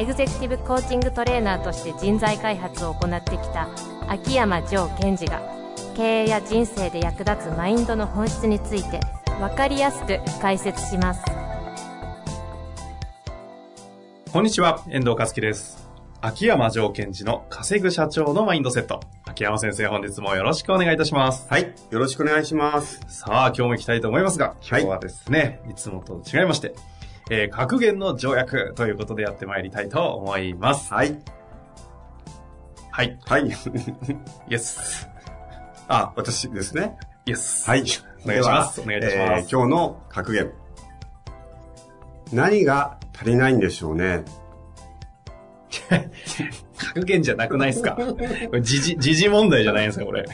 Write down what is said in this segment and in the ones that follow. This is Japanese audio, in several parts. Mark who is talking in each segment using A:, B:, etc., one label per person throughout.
A: エグゼクティブコーチングトレーナーとして人材開発を行ってきた秋山城賢治が経営や人生で役立つマインドの本質について分かりやすく解説します
B: こんにちは、遠藤和樹です。秋山城賢治の稼ぐ社長のマインドセット。秋山先生、本日もよろしくお願いいたします。
C: はい。よろしくお願いします。
B: さあ、今日も行きたいと思いますが、今日はですね、い、つもと違いまして、えー格言の条約ということでやってまいりたいと思います。
C: はい。
B: はい。
C: はい。
B: イエス。
C: あ、私ですね。
B: イエス。
C: はい。
B: お願いしますお願いいたします
C: えー今日の格言。何が足りないんでしょうね。
B: 格言じゃなくないですか？時事、時事問題じゃないですか、これ。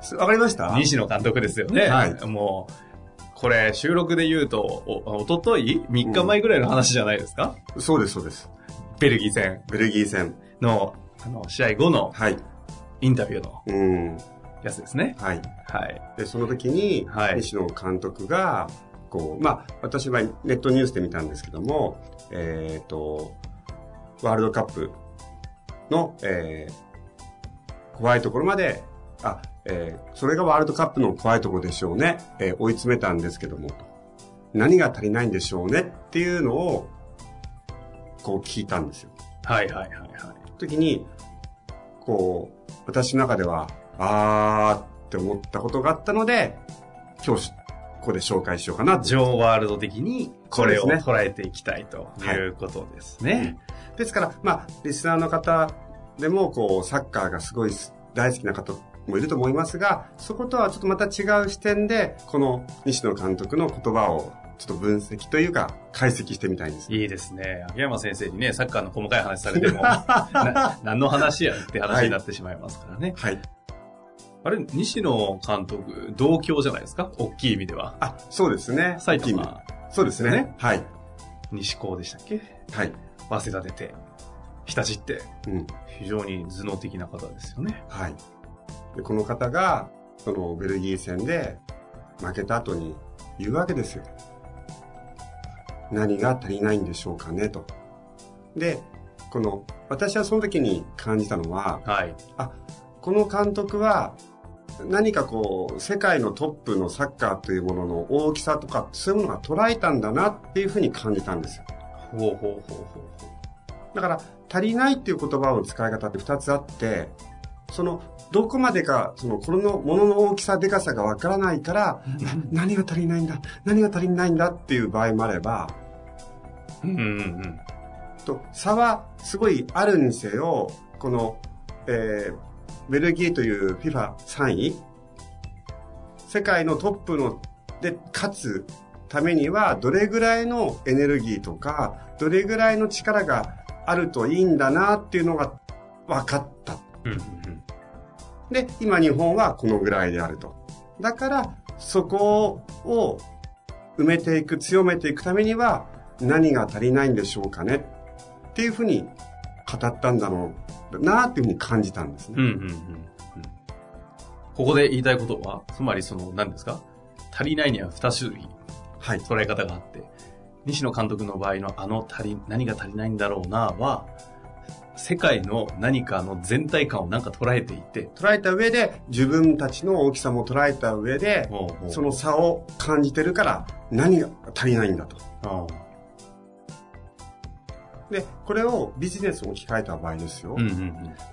C: すわかりました？
B: 西野監督ですよね。
C: はい
B: もう、これ収録で言うと、お、おととい ?3 日前ぐらいの話じゃないですか、
C: そうです、そうです。
B: ベルギー戦
C: ベルギー戦。
B: の、あの、試合後の
C: はい。
B: インタビューの
C: うん。
B: やつですね。
C: はい。
B: はい。
C: で、その時に、
B: はい
C: 西野監督が、こう、まあ、私はネットニュースで見たんですけども、えっ、と、ワールドカップの、えー怖いところまで、あ、えーそれがワールドカップの怖いところでしょうね。えー追い詰めたんですけども、と何が足りないんでしょうねっていうのを、こう聞いたんですよ。
B: はいはいはいはい。
C: 時に、こう、私の中では、あーって思ったことがあったので、今日し、ここで紹介しようかな
B: ジョーワールド的にこれを捉えていきたいということですね。
C: ですから、まあ、リスナーの方でも、こう、サッカーがすごい大好きな方もいると思いますが、そことはちょっとまた違う視点で、この西野監督の言葉をちょっと分析というか、解析してみたいんです。
B: いいですね。秋山先生にね、サッカーの細かい話されても、な何の話やって話になってしまいますからね。
C: はい。
B: あれ、西野監督、同郷じゃないですか？大きい意味では。
C: あ、そうですね。
B: 埼玉、
C: そうですね。
B: ね
C: はい。
B: 西高でしたっけ？
C: はい。
B: 早稲田出て、日立って、
C: うん。
B: 非常に頭脳的な方ですよね。
C: はい。で、この方が、そのベルギー戦で負けた後に言うわけですよ。何が足りないんでしょうかね、と。で、この、私はその時に感じたのは、
B: はい。
C: この監督は、何かこう、世界のトップのサッカーというものの大きさとか、そういうものが捉えたんだなっていうふうに感じたんですよ。
B: ほうほうほうほうほ
C: だから、足りないっていう言葉の使い方って二つあって、その、どこまでか、その、このものの大きさ、でかさがわからないから、な何が足りないんだ何が足りないんだっていう場合もあれば、
B: う。うんうんうん。
C: と、差はすごいあるにせよ、この、えー、ベルギーという FIFA3 位、世界のトップの、で、勝つためには、どれぐらいのエネルギーとか、どれぐらいの力があるといいんだなっていうのが分かった。
B: うんうん
C: で、今日本はこのぐらいであると。だから、そこを埋めていく、強めていくためには、何が足りないんでしょうかねっていうふうに語ったんだろうなっていうふうに感じたんですね。
B: うん。うんうん。ここで言いたいことは、つまりその、何ですか？足りないには二種類
C: はい。
B: 捉え方があって、西野監督の場合のあの足り、何が足りないんだろうなは、世界の何かの全体感をなんか捉えていて、
C: 捉えた上で、自分たちの大きさも捉えた上で、その差を感じてるから、何が足りないんだと。
B: の、
C: で、これをビジネスに置き換えた場合ですよ。
B: うんうん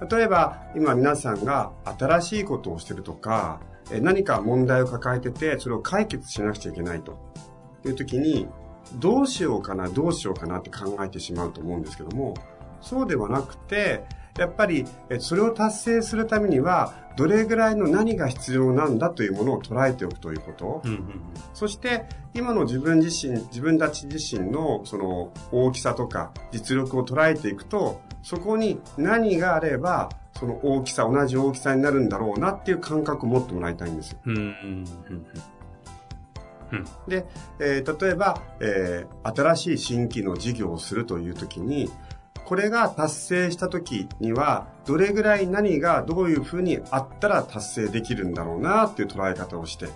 B: うん。
C: 例えば、今皆さんが新しいことをしてるとか、え何か問題を抱えてて、それを解決しなくちゃいけないという時に、どうしようかな、どうしようかなって考えてしまうと思うんですけども、そうではなくて、やっぱり、えそれを達成するためには、どれぐらいの何が必要なんだというものを捉えておくということ。
B: うんうん
C: そして、今の自分自身、自分たち自身のその大きさとか実力を捉えていくと、そこに何があれば、その大きさ、同じ大きさになるんだろうなっていう感覚を持ってもらいたいんですよ。
B: うん。うん。うん。
C: で、えー例えば、えー新しい新規の事業をするという時に、これが達成した時には、どれぐらい何がどういうふうにあったら達成できるんだろうなっていう捉え方をして、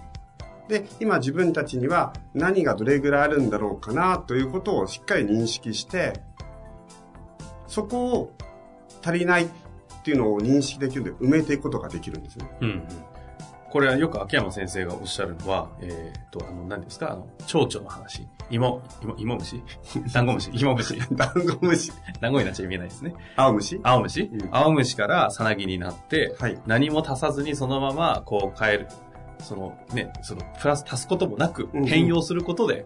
C: で、今自分たちには何がどれぐらいあるんだろうかなということをしっかり認識して、そこを足りないっていうのを認識できるので埋めていくことができるんですね。
B: うんうん。これはよく秋山先生がおっしゃるのは、えっ、と、あの、何ですか？あの、蝶々の話。芋、芋、芋虫？ダンゴムシ芋虫？
C: ダンゴムシ、
B: 団子になっちゃ見えないですね。
C: 青虫？
B: 青虫、
C: うん
B: 青虫からさなぎになって、
C: はい。
B: 何も足さずにそのままこう変える。そのね、そのプラス足すこともなく
C: うんうん
B: 変容することで、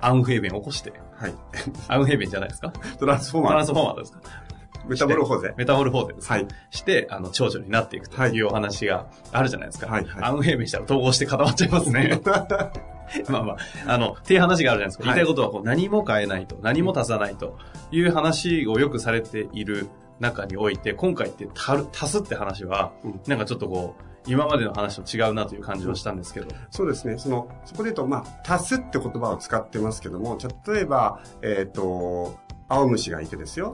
B: アウンフヘーベンを起こして、
C: はい。
B: アウンヘーベンじゃないですか？
C: トランスフォーマー
B: トランスフォーマーですか？
C: メタボルフォーゼ。
B: メタモルフォーゼですか
C: はい。
B: して、あの、長女になっていくと
C: はい
B: いうお話があるじゃないですか。
C: はいはい
B: アウンヘーベンしたら統合して固まっちゃいますね。まあまあ、あの、っていう話があるじゃないですか。言いたいことはこう何も変えないと、何も足さないという話をよくされている中において、今回って足る足すって話は
C: うん、
B: なんかちょっとこう、今までの話と違うなという感じはしたんですけど。
C: そうですね。その、そこで言うと、まあ、足すって言葉を使ってますけども、例えば、えっ、と、青虫がいてですよ。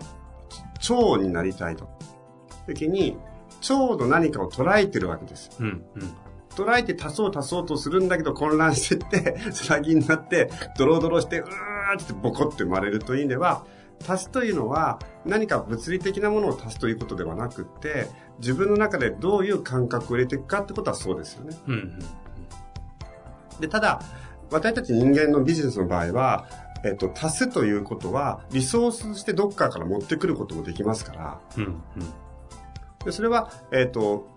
C: 蝶になりたいと。時に、蝶の何かを捉えてるわけです。
B: うん、うん。
C: 捉えて足そう足そうとするんだけど混乱してって、つなぎになって、ドロドロして、うーってボコって生まれるという意味では、足すというのは何か物理的なものを足すということではなくって、自分の中でどういう感覚を入れていくかってことはそうですよね。
B: うん、うん。
C: で、ただ、私たち人間のビジネスの場合は、えっと、足すということは、リソースとしてどっかから持ってくることもできますから、
B: うん、うん。
C: でそれは、えっと、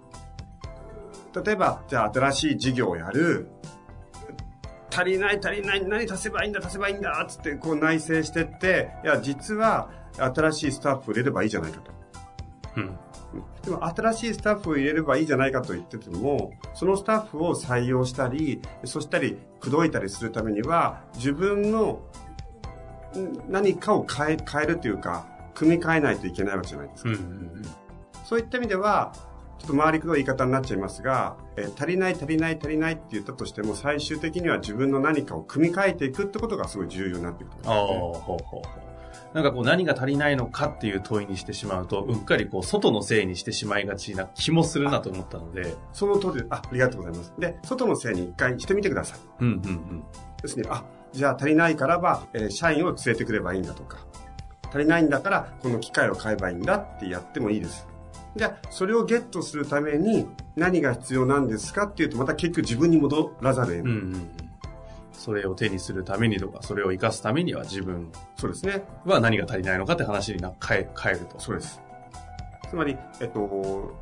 C: 例えば、じゃあ新しい事業をやる、足りない足りない、何足せばいいんだ足せばいいんだ、つってこう内省してって、いや、実は新しいスタッフを入れればいいじゃないかと。
B: うん。
C: でも新しいスタッフを入れればいいじゃないかと言ってても、そのスタッフを採用したり、そしたり、口説いたりするためには、自分のん何かを変え、変えるというか、組み替えないといけないわけじゃないですか。
B: うん、うん。
C: そういった意味では、ちょっと回りくどい言い方になっちゃいますが、えー足りない足りない足りないって言ったとしても、最終的には自分の何かを組み替えていくってことがすごい重要になってくると思すね。
B: ほうほうほう。なんかこう何が足りないのかっていう問いにしてしまうと、うっかりこう外のせいにしてしまいがちな気もするなと思ったので。
C: その通りで、あ、ありがとうございます。で、外のせいに一回してみてください。
B: うん、うん、
C: ですね、あ、じゃあ足りないからば、えー社員を連れてくればいいんだとか、足りないんだからこの機械を買えばいいんだってやってもいいです。じゃあ、それをゲットするために何が必要なんですかっていうと、また結局自分に戻らざるを得ない。
B: ん、うん。それを手にするためにとか、それを活かすためには自分
C: そうですね。
B: は何が足りないのかって話にな変え、変えると。
C: そうです。つまり、えっと、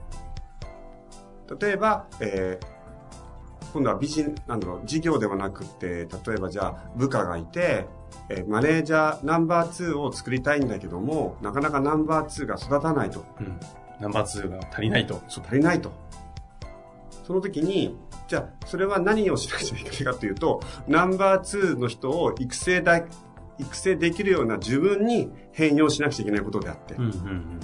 C: 例えば、えー今度はビジネなんだろう、事業ではなくて、例えばじゃあ部下がいて、えーマネージャーナンバー2を作りたいんだけども、なかなかナンバー2が育たないと。
B: うん。ナンバー2が足りないと。
C: そう、足りないと。その時に、じゃあ、それは何をしなくちゃいけないかというと、ナンバー2の人を育成だ、育成できるような自分に変容しなくちゃいけないことであって、
B: うん、うん、うん。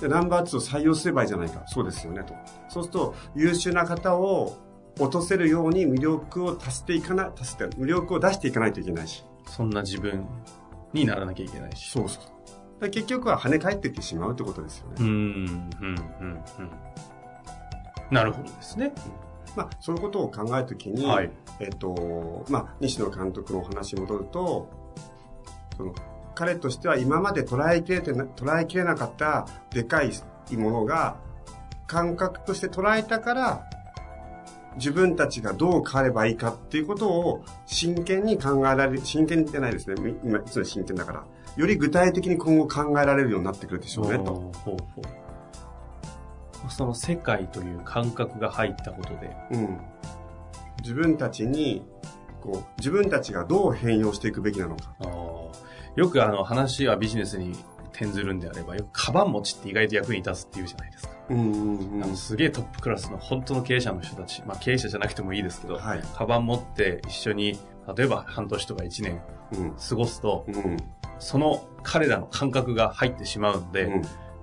C: でナンバー2を採用すればいいじゃないか。そうですよね、と。そうすると、優秀な方を落とせるように魅力を足していかない、足して、魅力を出していかないといけないし。
B: そんな自分にならなきゃいけないし。
C: そうそう。で結局は跳ね返っていってしまうってことですよね。
B: うん、うん、うん、うん。なるほどですね。
C: まあ、そういうことを考えるときに、
B: はい。
C: えっと、まあ、西野監督のお話に戻ると、その、彼としては今まで捉えきれてな、捉えきれなかったでかいものが、感覚として捉えたから、自分たちがどう変わればいいかっていうことを真剣に考えられる、真剣じゃないですね。み今、いつも真剣だから。より具体的に今後考えられるようになってくるでしょうね、と。
B: ほうほうその世界という感覚が入ったことで、
C: うん。自分たちに、こう、自分たちがどう変容していくべきなのか。
B: よくあの話はビジネスに転ずるんであれば、よくカバン持ちって意外と役に立つって言うじゃないですか。
C: うんうんうん
B: あのすげえトップクラスの本当の経営者の人たち、まあ経営者じゃなくてもいいですけど、
C: はい。
B: カバン持って一緒に、例えば半年とか1年
C: うん。
B: 過ごすと、
C: うん。
B: その彼らの感覚が入ってしまうので、
C: うん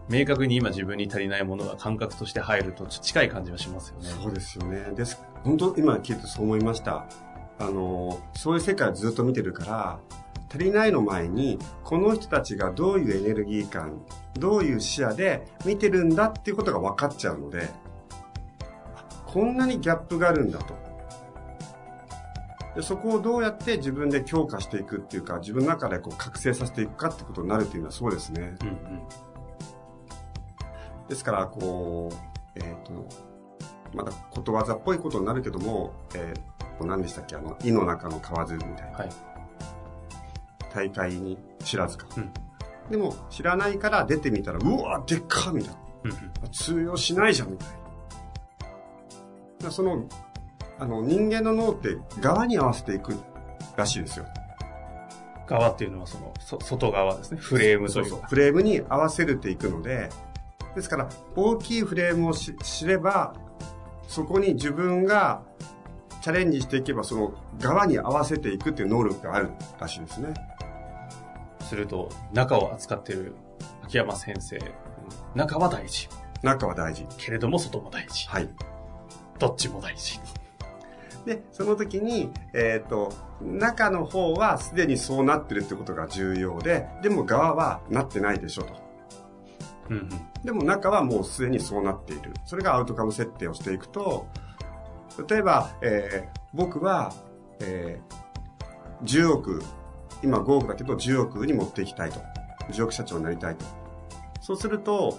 B: 明確に今自分に足りないものが感覚として入ると近い感じはしますよね。
C: そうですよね。です。本当、今聞いてそう思いました。あの、そういう世界をずっと見てるから、足りないの前に、この人たちがどういうエネルギー感、どういう視野で見てるんだっていうことが分かっちゃうので、こんなにギャップがあるんだと。でそこをどうやって自分で強化していくっていうか、自分の中でこう覚醒させていくかってことになるっていうのはそうですね。うんうん、ですから、こう、えっ、ー、と、まだことわざっぽいことになるけども、えー、何でしたっけあの、井の中の蛙みたいな。はい、大会に知らずか。うん、でも、知らないから出てみたら、うわでっかみたいな。うんうん、通用しないじゃんみたいな。そのあの、人間の脳って側に合わせていくらしいですよ。
B: 側っていうのはその、そ外側ですね。フレームというそう
C: フレームに合わせるっていくので、ですから、大きいフレームを知れば、そこに自分がチャレンジしていけば、その側に合わせていくっていう能力があるらしいですね。
B: すると、中を扱っている秋山先生、中は大事。
C: 中は大事。
B: けれども外も大事。はい。どっちも大事。
C: で、その時に、えっ、ー、と、中の方はすでにそうなってるってことが重要で、でも側はなってないでしょと。うんうん、でも中はもうすでにそうなっている。それがアウトカム設定をしていくと、例えば、えー、僕は、えー、10億、今5億だけど10億に持っていきたいと。10億社長になりたいと。そうすると、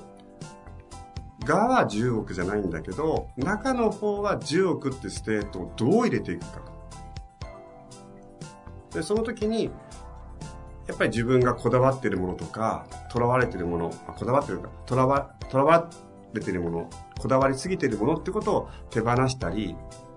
C: 側は10億じゃないんだけど、中の方は10億って state をどう入れていくか。で、その時に、やっぱり自分がこだわってるものとか、囚われてるもの、こだわってるか、囚わ、囚われてるもの、こだわりすぎてるものってことを手放したり、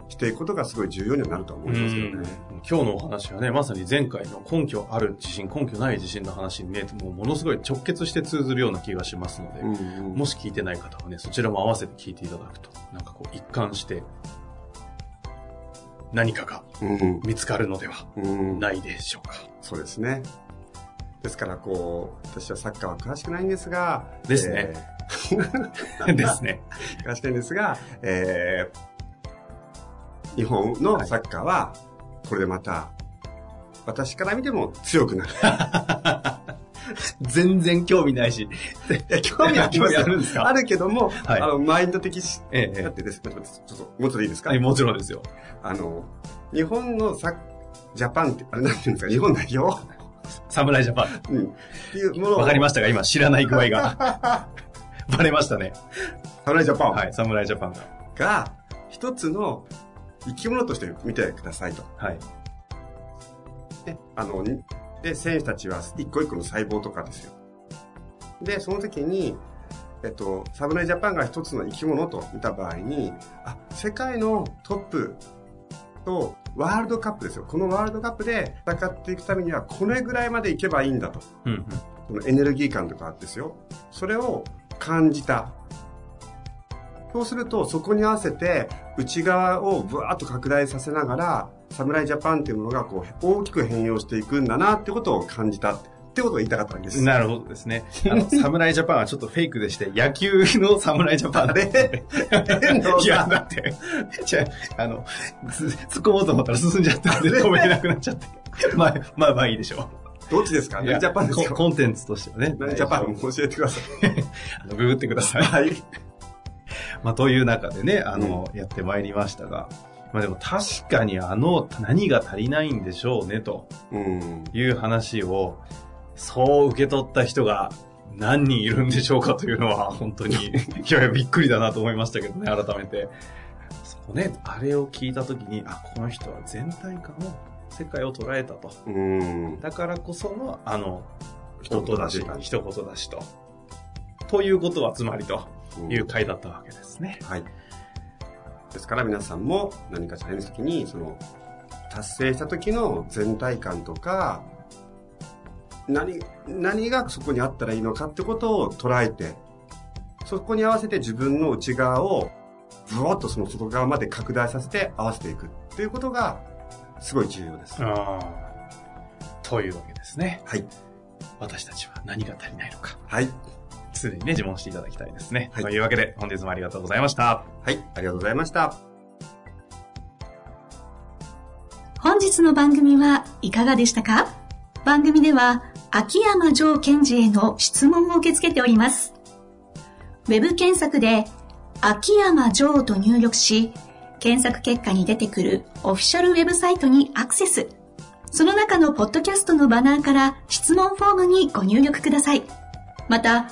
C: していくことがすごい重要になると思いますよね。
B: 今日のお話はね、まさに前回の根拠ある地震、根拠ない地震の話にね、もうものすごい直結して通ずるような気がしますので、うんうん、もし聞いてない方はね、そちらも合わせて聞いていただくと、なんかこう一貫して、何かが見つかるのではないでしょうか。うん
C: うん、そうですね。ですから、こう、私はサッカーは詳しくないんですが、
B: ですね。えー、ですね。
C: 詳しくないんですが、えー、日本のサッカーは、これでまた、私から見ても強くなる。
B: 全然興味ないし。
C: 興味ありますあるんですかあるけども、はい、あの、マインド的し、ええ、だってです、ちょっと、もうちょっといいですか？
B: はい、もちろんですよ。
C: あの、日本のサッ、ジャパンって、あれなんていうんですか、日本代表？
B: 侍ジャパン。うん。っていうものわかりましたが、今知らない具合が。バレましたね。
C: 侍ジャパン
B: はい、侍ジャパンが。
C: が、一つの生き物として見てくださいと。はい。で、あの、で、選手たちは一個一個の細胞とかですよ。で、その時に、えっと、侍ジャパンが一つの生き物と見た場合に、あ、世界のトップとワールドカップですよ。このワールドカップで戦っていくためには、これぐらいまでいけばいいんだと。うんうん、このエネルギー感とかですよ。それを感じた。そうすると、そこに合わせて、内側をブワーッと拡大させながら、侍ジャパンっていうものがこう大きく変容していくんだなってことを感じたってことを言いたかったわけです。
B: なるほどですね。あの、侍ジャパンはちょっとフェイクでして、野球の侍ジャパンで。いや、だって、じゃあ、あの、突っ込もうと思ったら進んじゃったんで止めれなくなっちゃって。まあ、まあまあいいでしょう。
C: どっちですか？何ジャパンですか？
B: コンテンツとしてはね。
C: 何ジャパン教えてください。
B: あの、ググってください。はい。まあ、という中でね、あの、うん、やってまいりましたが、まあでも確かにあの、何が足りないんでしょうね、という話を、そう受け取った人が何人いるんでしょうかというのは、本当に、いやいや、びっくりだなと思いましたけどね、改めて。そこね、あれを聞いたときに、あ、この人は全体感を、世界を捉えたと。だからこその、あの、一言だし、一言だしと。ということはつまりと。いう回だったわけですね。はい。
C: ですから皆さんも何かチャレンジ時に、その、達成した時の全体感とか、何、何がそこにあったらいいのかってことを捉えて、そこに合わせて自分の内側を、ブワッとその外側まで拡大させて合わせていくっていうことが、すごい重要です。
B: というわけですね。はい。私たちは何が足りないのか。はい。すでにね、自問していただきたいですね。
C: はい
B: というわけで、本日もありがとうございました。
C: はい、ありがとうございました。
D: 本日の番組はいかがでしたか？番組では秋山城賢治への質問を受け付けております。ウェブ検索で秋山城と入力し、検索結果に出てくるオフィシャルウェブサイトにアクセス。その中のポッドキャストのバナーから質問フォームにご入力ください。また、